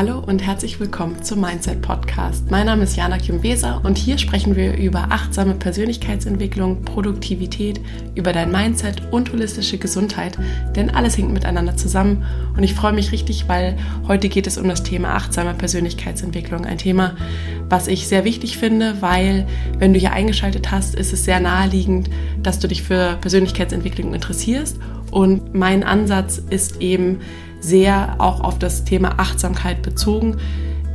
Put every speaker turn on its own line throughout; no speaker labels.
Hallo und herzlich willkommen zum Mindset Podcast. Mein Name ist Jana Kjumweser und hier sprechen wir über achtsame Persönlichkeitsentwicklung, Produktivität, über dein Mindset und holistische Gesundheit, denn alles hängt miteinander zusammen. Und ich freue mich richtig, weil heute geht es um das Thema achtsame Persönlichkeitsentwicklung, ein Thema, was ich sehr wichtig finde, weil wenn du hier eingeschaltet hast, ist es sehr naheliegend, dass du dich für Persönlichkeitsentwicklung interessierst. Und mein Ansatz ist eben, sehr auch auf das Thema Achtsamkeit bezogen.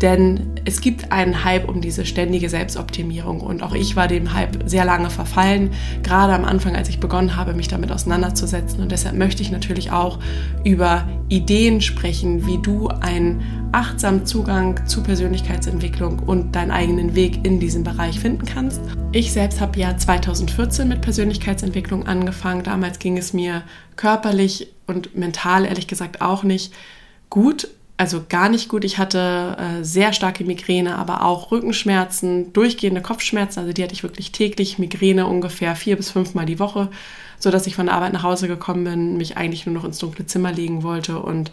Denn es gibt einen Hype um diese ständige Selbstoptimierung und auch ich war dem Hype sehr lange verfallen, gerade am Anfang, als ich begonnen habe, mich damit auseinanderzusetzen. Und deshalb möchte ich natürlich auch über Ideen sprechen, wie du einen achtsamen Zugang zu Persönlichkeitsentwicklung und deinen eigenen Weg in diesem Bereich finden kannst. Ich selbst habe ja 2014 mit Persönlichkeitsentwicklung angefangen. Damals ging es mir körperlich und mental ehrlich gesagt auch nicht gut also gar nicht gut. Ich hatte äh, sehr starke Migräne, aber auch Rückenschmerzen, durchgehende Kopfschmerzen. Also die hatte ich wirklich täglich, Migräne ungefähr vier bis fünfmal die Woche, so dass ich von der Arbeit nach Hause gekommen bin, mich eigentlich nur noch ins dunkle Zimmer legen wollte und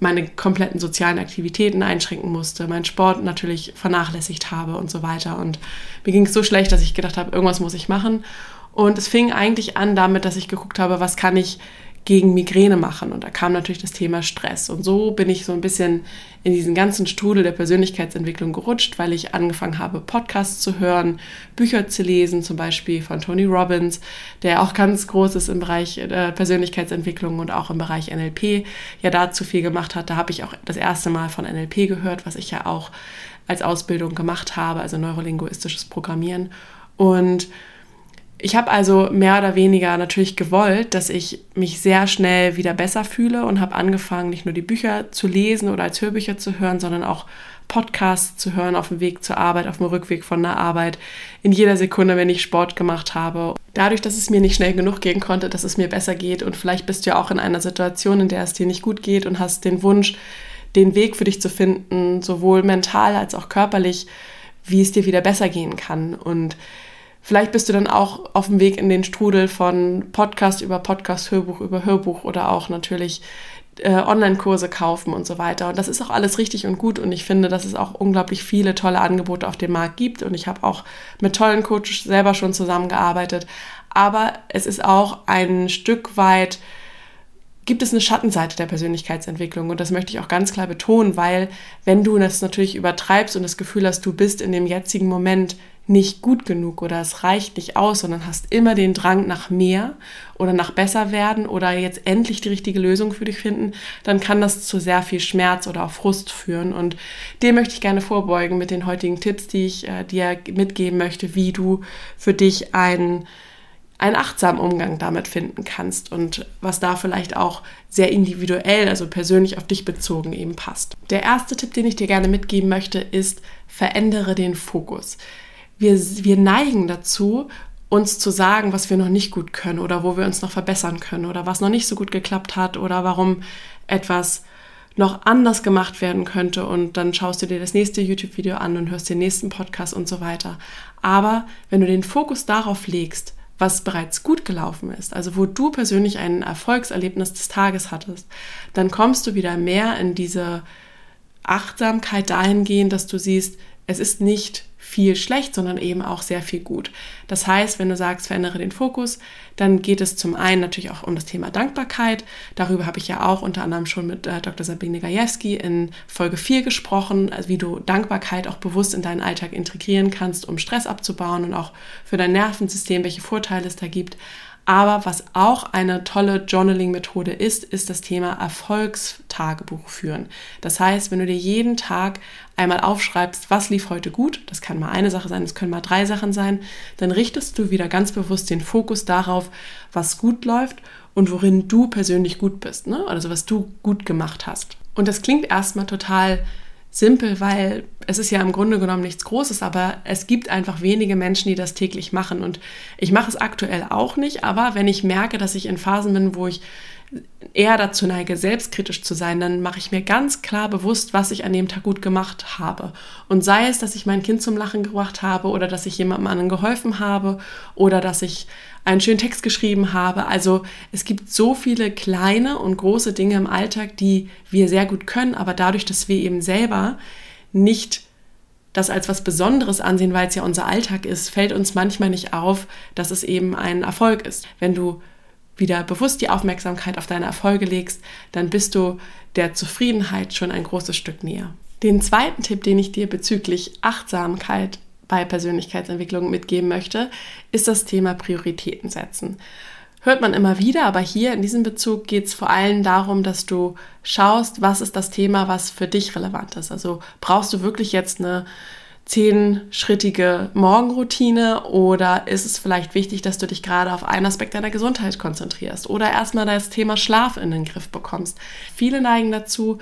meine kompletten sozialen Aktivitäten einschränken musste, meinen Sport natürlich vernachlässigt habe und so weiter. Und mir ging es so schlecht, dass ich gedacht habe, irgendwas muss ich machen. Und es fing eigentlich an damit, dass ich geguckt habe, was kann ich gegen Migräne machen. Und da kam natürlich das Thema Stress. Und so bin ich so ein bisschen in diesen ganzen Strudel der Persönlichkeitsentwicklung gerutscht, weil ich angefangen habe, Podcasts zu hören, Bücher zu lesen, zum Beispiel von Tony Robbins, der auch ganz groß ist im Bereich äh, Persönlichkeitsentwicklung und auch im Bereich NLP, ja dazu viel gemacht hat. Da habe ich auch das erste Mal von NLP gehört, was ich ja auch als Ausbildung gemacht habe, also neurolinguistisches Programmieren. Und ich habe also mehr oder weniger natürlich gewollt, dass ich mich sehr schnell wieder besser fühle und habe angefangen, nicht nur die Bücher zu lesen oder als Hörbücher zu hören, sondern auch Podcasts zu hören auf dem Weg zur Arbeit, auf dem Rückweg von der Arbeit, in jeder Sekunde, wenn ich Sport gemacht habe. Dadurch, dass es mir nicht schnell genug gehen konnte, dass es mir besser geht und vielleicht bist du ja auch in einer Situation, in der es dir nicht gut geht und hast den Wunsch, den Weg für dich zu finden, sowohl mental als auch körperlich, wie es dir wieder besser gehen kann. Und Vielleicht bist du dann auch auf dem Weg in den Strudel von Podcast über Podcast, Hörbuch über Hörbuch oder auch natürlich äh, Online-Kurse kaufen und so weiter. Und das ist auch alles richtig und gut. Und ich finde, dass es auch unglaublich viele tolle Angebote auf dem Markt gibt. Und ich habe auch mit tollen Coaches selber schon zusammengearbeitet. Aber es ist auch ein Stück weit gibt es eine Schattenseite der Persönlichkeitsentwicklung und das möchte ich auch ganz klar betonen, weil wenn du das natürlich übertreibst und das Gefühl hast, du bist in dem jetzigen Moment nicht gut genug oder es reicht nicht aus, sondern hast immer den Drang nach mehr oder nach besser werden oder jetzt endlich die richtige Lösung für dich finden, dann kann das zu sehr viel Schmerz oder auch Frust führen. Und dem möchte ich gerne vorbeugen mit den heutigen Tipps, die ich äh, dir mitgeben möchte, wie du für dich einen, einen achtsamen Umgang damit finden kannst und was da vielleicht auch sehr individuell, also persönlich auf dich bezogen eben passt. Der erste Tipp, den ich dir gerne mitgeben möchte, ist, verändere den Fokus wir, wir neigen dazu, uns zu sagen, was wir noch nicht gut können oder wo wir uns noch verbessern können oder was noch nicht so gut geklappt hat oder warum etwas noch anders gemacht werden könnte und dann schaust du dir das nächste YouTube-Video an und hörst den nächsten Podcast und so weiter. Aber wenn du den Fokus darauf legst, was bereits gut gelaufen ist, also wo du persönlich ein Erfolgserlebnis des Tages hattest, dann kommst du wieder mehr in diese Achtsamkeit dahingehend, dass du siehst, es ist nicht viel schlecht, sondern eben auch sehr viel gut. Das heißt, wenn du sagst, verändere den Fokus, dann geht es zum einen natürlich auch um das Thema Dankbarkeit. Darüber habe ich ja auch unter anderem schon mit äh, Dr. Sabine Gajewski in Folge 4 gesprochen, also wie du Dankbarkeit auch bewusst in deinen Alltag integrieren kannst, um Stress abzubauen und auch für dein Nervensystem, welche Vorteile es da gibt. Aber was auch eine tolle Journaling-Methode ist, ist das Thema Erfolgstagebuch führen. Das heißt, wenn du dir jeden Tag einmal aufschreibst, was lief heute gut, das kann mal eine Sache sein, das können mal drei Sachen sein, dann richtest du wieder ganz bewusst den Fokus darauf, was gut läuft und worin du persönlich gut bist, ne? also was du gut gemacht hast. Und das klingt erstmal total simpel, weil es ist ja im Grunde genommen nichts Großes, aber es gibt einfach wenige Menschen, die das täglich machen. Und ich mache es aktuell auch nicht, aber wenn ich merke, dass ich in Phasen bin, wo ich eher dazu neige, selbstkritisch zu sein, dann mache ich mir ganz klar bewusst, was ich an dem Tag gut gemacht habe. Und sei es, dass ich mein Kind zum Lachen gebracht habe oder dass ich jemandem anderen geholfen habe oder dass ich einen schönen Text geschrieben habe. Also es gibt so viele kleine und große Dinge im Alltag, die wir sehr gut können, aber dadurch, dass wir eben selber nicht das als was Besonderes ansehen, weil es ja unser Alltag ist, fällt uns manchmal nicht auf, dass es eben ein Erfolg ist. Wenn du wieder bewusst die Aufmerksamkeit auf deine Erfolge legst, dann bist du der Zufriedenheit schon ein großes Stück näher. Den zweiten Tipp, den ich dir bezüglich Achtsamkeit bei Persönlichkeitsentwicklung mitgeben möchte, ist das Thema Prioritäten setzen. Hört man immer wieder, aber hier in diesem Bezug geht es vor allem darum, dass du schaust, was ist das Thema, was für dich relevant ist. Also brauchst du wirklich jetzt eine zehnschrittige Morgenroutine oder ist es vielleicht wichtig, dass du dich gerade auf einen Aspekt deiner Gesundheit konzentrierst oder erstmal das Thema Schlaf in den Griff bekommst? Viele neigen dazu,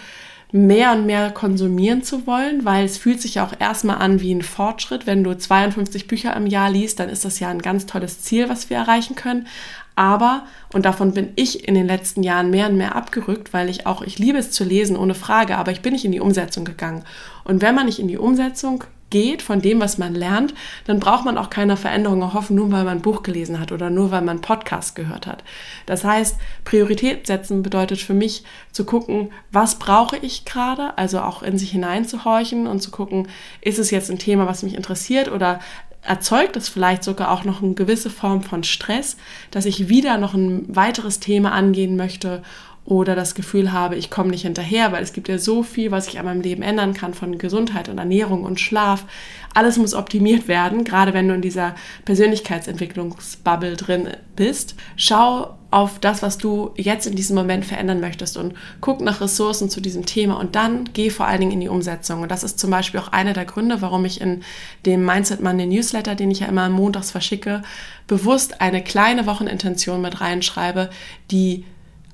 mehr und mehr konsumieren zu wollen, weil es fühlt sich ja auch erstmal an wie ein Fortschritt. Wenn du 52 Bücher im Jahr liest, dann ist das ja ein ganz tolles Ziel, was wir erreichen können. Aber, und davon bin ich in den letzten Jahren mehr und mehr abgerückt, weil ich auch, ich liebe es zu lesen, ohne Frage, aber ich bin nicht in die Umsetzung gegangen. Und wenn man nicht in die Umsetzung geht, von dem, was man lernt, dann braucht man auch keine Veränderung erhoffen, nur weil man ein Buch gelesen hat oder nur weil man einen Podcast gehört hat. Das heißt, Priorität setzen bedeutet für mich zu gucken, was brauche ich gerade, also auch in sich hineinzuhorchen und zu gucken, ist es jetzt ein Thema, was mich interessiert oder erzeugt es vielleicht sogar auch noch eine gewisse Form von Stress, dass ich wieder noch ein weiteres Thema angehen möchte oder das Gefühl habe, ich komme nicht hinterher, weil es gibt ja so viel, was ich an meinem Leben ändern kann, von Gesundheit und Ernährung und Schlaf. Alles muss optimiert werden, gerade wenn du in dieser Persönlichkeitsentwicklungsbubble drin bist. Schau auf das, was du jetzt in diesem Moment verändern möchtest und guck nach Ressourcen zu diesem Thema und dann geh vor allen Dingen in die Umsetzung. Und das ist zum Beispiel auch einer der Gründe, warum ich in dem Mindset Monday Newsletter, den ich ja immer montags verschicke, bewusst eine kleine Wochenintention mit reinschreibe, die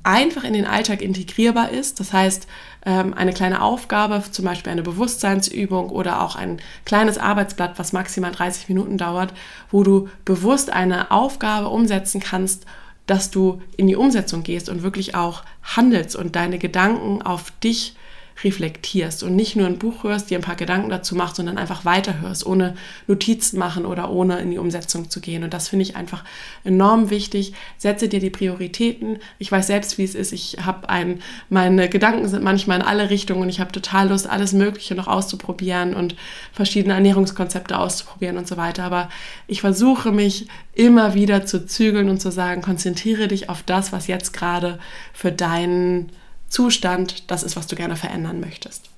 einfach in den Alltag integrierbar ist. Das heißt, ähm, eine kleine Aufgabe, zum Beispiel eine Bewusstseinsübung oder auch ein kleines Arbeitsblatt, was maximal 30 Minuten dauert, wo du bewusst eine Aufgabe umsetzen kannst, dass du in die Umsetzung gehst und wirklich auch handelst und deine Gedanken auf dich reflektierst und nicht nur ein Buch hörst, dir ein paar Gedanken dazu machst, sondern einfach weiterhörst, ohne Notizen machen oder ohne in die Umsetzung zu gehen. Und das finde ich einfach enorm wichtig. Setze dir die Prioritäten. Ich weiß selbst, wie es ist. Ich habe ein, meine Gedanken sind manchmal in alle Richtungen und ich habe total Lust, alles Mögliche noch auszuprobieren und verschiedene Ernährungskonzepte auszuprobieren und so weiter. Aber ich versuche mich immer wieder zu zügeln und zu sagen, konzentriere dich auf das, was jetzt gerade für deinen Zustand das ist, was du gerne verändern möchtest.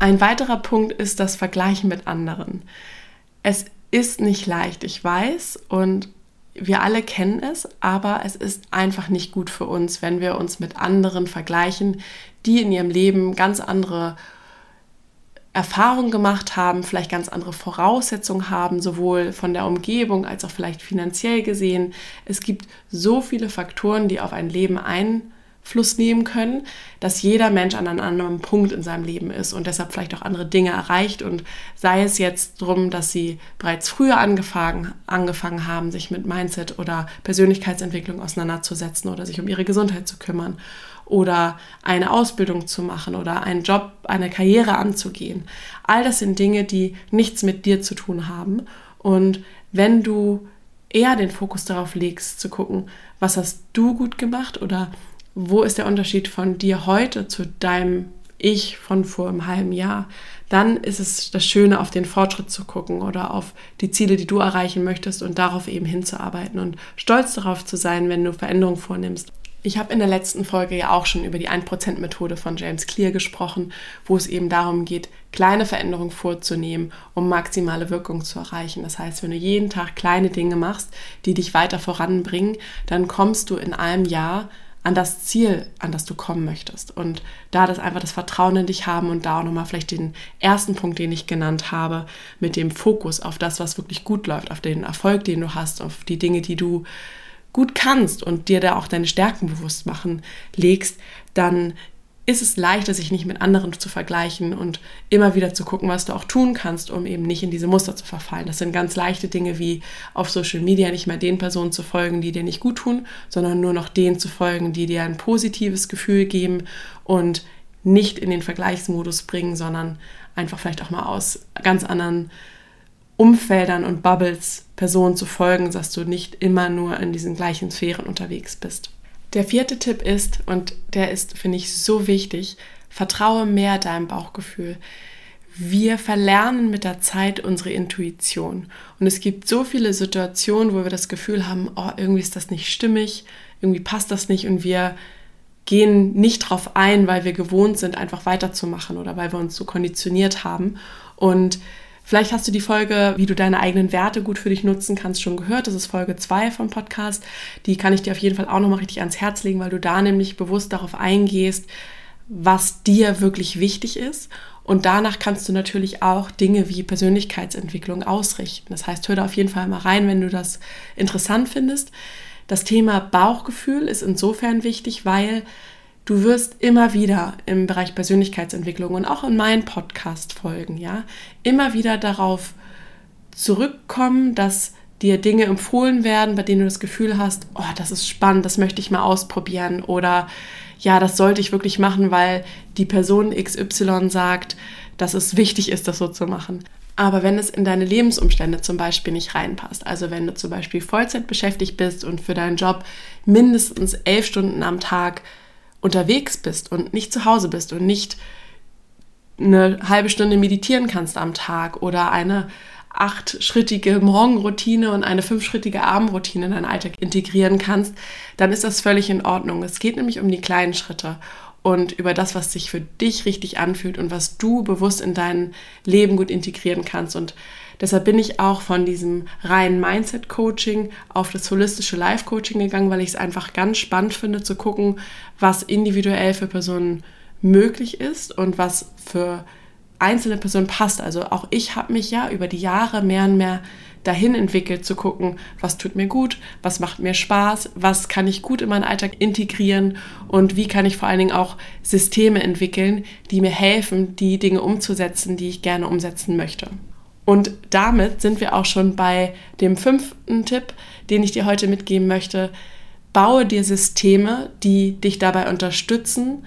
Ein weiterer Punkt ist das Vergleichen mit anderen. Es ist nicht leicht, ich weiß, und wir alle kennen es, aber es ist einfach nicht gut für uns, wenn wir uns mit anderen vergleichen, die in ihrem Leben ganz andere Erfahrungen gemacht haben, vielleicht ganz andere Voraussetzungen haben, sowohl von der Umgebung als auch vielleicht finanziell gesehen. Es gibt so viele Faktoren, die auf ein Leben ein Fluss nehmen können, dass jeder Mensch an einem anderen Punkt in seinem Leben ist und deshalb vielleicht auch andere Dinge erreicht und sei es jetzt darum, dass sie bereits früher angefangen, angefangen haben, sich mit Mindset oder Persönlichkeitsentwicklung auseinanderzusetzen oder sich um ihre Gesundheit zu kümmern oder eine Ausbildung zu machen oder einen Job, eine Karriere anzugehen. All das sind Dinge, die nichts mit dir zu tun haben und wenn du eher den Fokus darauf legst, zu gucken, was hast du gut gemacht oder wo ist der Unterschied von dir heute zu deinem Ich von vor einem halben Jahr, dann ist es das Schöne, auf den Fortschritt zu gucken oder auf die Ziele, die du erreichen möchtest und darauf eben hinzuarbeiten und stolz darauf zu sein, wenn du Veränderungen vornimmst. Ich habe in der letzten Folge ja auch schon über die 1%-Methode von James Clear gesprochen, wo es eben darum geht, kleine Veränderungen vorzunehmen, um maximale Wirkung zu erreichen. Das heißt, wenn du jeden Tag kleine Dinge machst, die dich weiter voranbringen, dann kommst du in einem Jahr an das Ziel, an das du kommen möchtest. Und da das einfach das Vertrauen in dich haben und da auch nochmal vielleicht den ersten Punkt, den ich genannt habe, mit dem Fokus auf das, was wirklich gut läuft, auf den Erfolg, den du hast, auf die Dinge, die du gut kannst und dir da auch deine Stärken bewusst machen, legst, dann ist es leichter, sich nicht mit anderen zu vergleichen und immer wieder zu gucken, was du auch tun kannst, um eben nicht in diese Muster zu verfallen. Das sind ganz leichte Dinge wie auf Social Media nicht mehr den Personen zu folgen, die dir nicht gut tun, sondern nur noch denen zu folgen, die dir ein positives Gefühl geben und nicht in den Vergleichsmodus bringen, sondern einfach vielleicht auch mal aus ganz anderen Umfeldern und Bubbles Personen zu folgen, dass du nicht immer nur in diesen gleichen Sphären unterwegs bist. Der vierte Tipp ist, und der ist, finde ich, so wichtig, vertraue mehr deinem Bauchgefühl. Wir verlernen mit der Zeit unsere Intuition. Und es gibt so viele Situationen, wo wir das Gefühl haben, oh, irgendwie ist das nicht stimmig, irgendwie passt das nicht und wir gehen nicht drauf ein, weil wir gewohnt sind, einfach weiterzumachen oder weil wir uns so konditioniert haben. Und Vielleicht hast du die Folge, wie du deine eigenen Werte gut für dich nutzen kannst, schon gehört. Das ist Folge 2 vom Podcast. Die kann ich dir auf jeden Fall auch nochmal richtig ans Herz legen, weil du da nämlich bewusst darauf eingehst, was dir wirklich wichtig ist. Und danach kannst du natürlich auch Dinge wie Persönlichkeitsentwicklung ausrichten. Das heißt, hör da auf jeden Fall mal rein, wenn du das interessant findest. Das Thema Bauchgefühl ist insofern wichtig, weil Du wirst immer wieder im Bereich Persönlichkeitsentwicklung und auch in meinen Podcast-Folgen, ja, immer wieder darauf zurückkommen, dass dir Dinge empfohlen werden, bei denen du das Gefühl hast, oh, das ist spannend, das möchte ich mal ausprobieren oder ja, das sollte ich wirklich machen, weil die Person XY sagt, dass es wichtig ist, das so zu machen. Aber wenn es in deine Lebensumstände zum Beispiel nicht reinpasst, also wenn du zum Beispiel Vollzeit beschäftigt bist und für deinen Job mindestens elf Stunden am Tag unterwegs bist und nicht zu Hause bist und nicht eine halbe Stunde meditieren kannst am Tag oder eine achtschrittige Morgenroutine und eine fünfschrittige Abendroutine in deinen Alltag integrieren kannst, dann ist das völlig in Ordnung. Es geht nämlich um die kleinen Schritte und über das, was sich für dich richtig anfühlt und was du bewusst in dein Leben gut integrieren kannst. Und Deshalb bin ich auch von diesem reinen Mindset-Coaching auf das holistische Life-Coaching gegangen, weil ich es einfach ganz spannend finde zu gucken, was individuell für Personen möglich ist und was für einzelne Personen passt. Also auch ich habe mich ja über die Jahre mehr und mehr dahin entwickelt, zu gucken, was tut mir gut, was macht mir Spaß, was kann ich gut in meinen Alltag integrieren und wie kann ich vor allen Dingen auch Systeme entwickeln, die mir helfen, die Dinge umzusetzen, die ich gerne umsetzen möchte. Und damit sind wir auch schon bei dem fünften Tipp, den ich dir heute mitgeben möchte. Baue dir Systeme, die dich dabei unterstützen,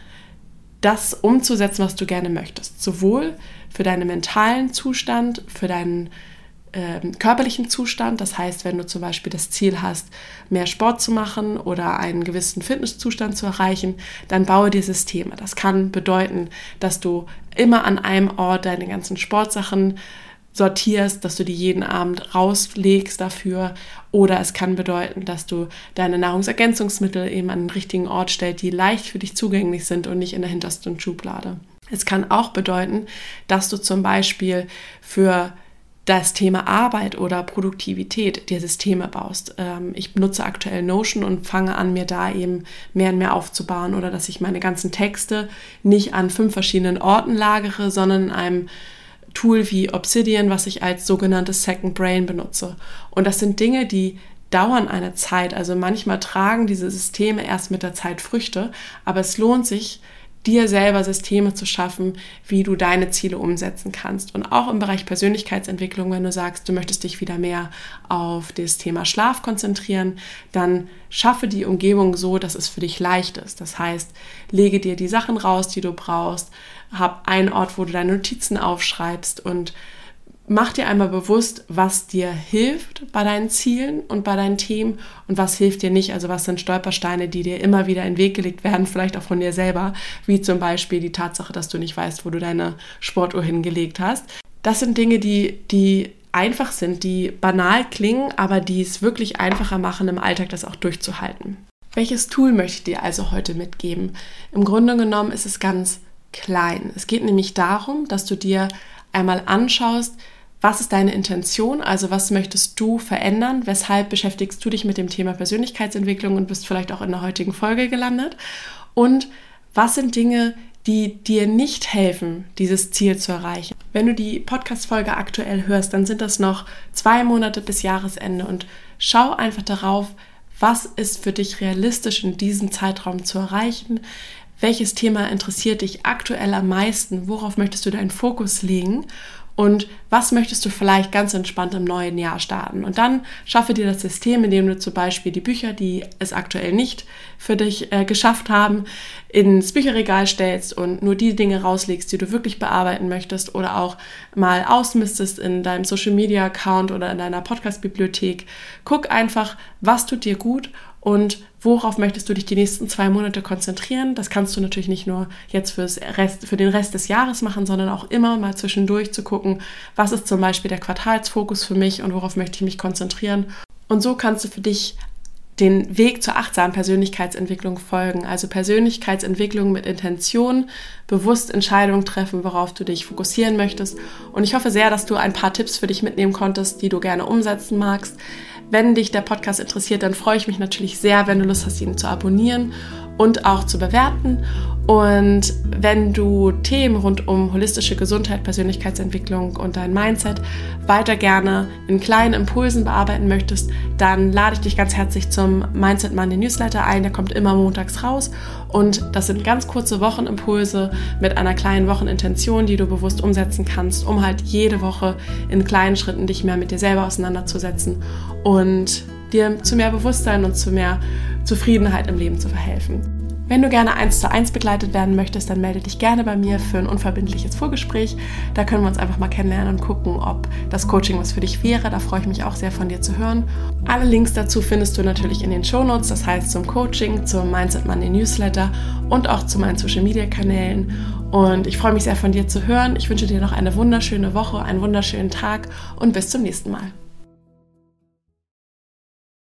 das umzusetzen, was du gerne möchtest. Sowohl für deinen mentalen Zustand, für deinen äh, körperlichen Zustand. Das heißt, wenn du zum Beispiel das Ziel hast, mehr Sport zu machen oder einen gewissen Fitnesszustand zu erreichen, dann baue dir Systeme. Das kann bedeuten, dass du immer an einem Ort deine ganzen Sportsachen sortierst, dass du die jeden Abend rauslegst dafür. Oder es kann bedeuten, dass du deine Nahrungsergänzungsmittel eben an den richtigen Ort stellst, die leicht für dich zugänglich sind und nicht in der hintersten Schublade. Es kann auch bedeuten, dass du zum Beispiel für das Thema Arbeit oder Produktivität dir Systeme baust. Ähm, ich benutze aktuell Notion und fange an, mir da eben mehr und mehr aufzubauen oder dass ich meine ganzen Texte nicht an fünf verschiedenen Orten lagere, sondern in einem Tool wie Obsidian, was ich als sogenanntes Second Brain benutze. Und das sind Dinge, die dauern eine Zeit. Also manchmal tragen diese Systeme erst mit der Zeit Früchte, aber es lohnt sich, dir selber Systeme zu schaffen, wie du deine Ziele umsetzen kannst. Und auch im Bereich Persönlichkeitsentwicklung, wenn du sagst, du möchtest dich wieder mehr auf das Thema Schlaf konzentrieren, dann schaffe die Umgebung so, dass es für dich leicht ist. Das heißt, lege dir die Sachen raus, die du brauchst, hab einen Ort, wo du deine Notizen aufschreibst und mach dir einmal bewusst, was dir hilft bei deinen Zielen und bei deinen Themen und was hilft dir nicht. Also was sind Stolpersteine, die dir immer wieder in den Weg gelegt werden, vielleicht auch von dir selber, wie zum Beispiel die Tatsache, dass du nicht weißt, wo du deine Sportuhr hingelegt hast. Das sind Dinge, die, die einfach sind, die banal klingen, aber die es wirklich einfacher machen, im Alltag das auch durchzuhalten. Welches Tool möchte ich dir also heute mitgeben? Im Grunde genommen ist es ganz klein. Es geht nämlich darum, dass du dir einmal anschaust, was ist deine Intention, also was möchtest du verändern, weshalb beschäftigst du dich mit dem Thema Persönlichkeitsentwicklung und bist vielleicht auch in der heutigen Folge gelandet? Und was sind Dinge, die dir nicht helfen, dieses Ziel zu erreichen. Wenn du die Podcast-Folge aktuell hörst, dann sind das noch zwei Monate bis Jahresende und schau einfach darauf, was ist für dich realistisch in diesem Zeitraum zu erreichen, welches Thema interessiert dich aktuell am meisten, worauf möchtest du deinen Fokus legen und was möchtest du vielleicht ganz entspannt im neuen Jahr starten. Und dann schaffe dir das System, indem du zum Beispiel die Bücher, die es aktuell nicht für dich äh, geschafft haben, ins Bücherregal stellst und nur die Dinge rauslegst, die du wirklich bearbeiten möchtest oder auch mal ausmistest in deinem Social Media Account oder in deiner Podcast Bibliothek. Guck einfach, was tut dir gut und worauf möchtest du dich die nächsten zwei Monate konzentrieren. Das kannst du natürlich nicht nur jetzt fürs Rest, für den Rest des Jahres machen, sondern auch immer mal zwischendurch zu gucken, was ist zum Beispiel der Quartalsfokus für mich und worauf möchte ich mich konzentrieren. Und so kannst du für dich den Weg zur achtsamen Persönlichkeitsentwicklung folgen. Also Persönlichkeitsentwicklung mit Intention, bewusst Entscheidungen treffen, worauf du dich fokussieren möchtest. Und ich hoffe sehr, dass du ein paar Tipps für dich mitnehmen konntest, die du gerne umsetzen magst. Wenn dich der Podcast interessiert, dann freue ich mich natürlich sehr, wenn du Lust hast, ihn zu abonnieren und auch zu bewerten. Und wenn du Themen rund um holistische Gesundheit, Persönlichkeitsentwicklung und dein Mindset weiter gerne in kleinen Impulsen bearbeiten möchtest, dann lade ich dich ganz herzlich zum Mindset Monday Newsletter ein. Der kommt immer montags raus und das sind ganz kurze Wochenimpulse mit einer kleinen Wochenintention, die du bewusst umsetzen kannst, um halt jede Woche in kleinen Schritten dich mehr mit dir selber auseinanderzusetzen und dir zu mehr Bewusstsein und zu mehr Zufriedenheit im Leben zu verhelfen. Wenn du gerne eins zu eins begleitet werden möchtest, dann melde dich gerne bei mir für ein unverbindliches Vorgespräch. Da können wir uns einfach mal kennenlernen und gucken, ob das Coaching was für dich wäre. Da freue ich mich auch sehr von dir zu hören. Alle Links dazu findest du natürlich in den Show Notes, das heißt zum Coaching, zum Mindset Money Newsletter und auch zu meinen Social Media Kanälen. Und ich freue mich sehr von dir zu hören. Ich wünsche dir noch eine wunderschöne Woche, einen wunderschönen Tag und bis zum nächsten Mal.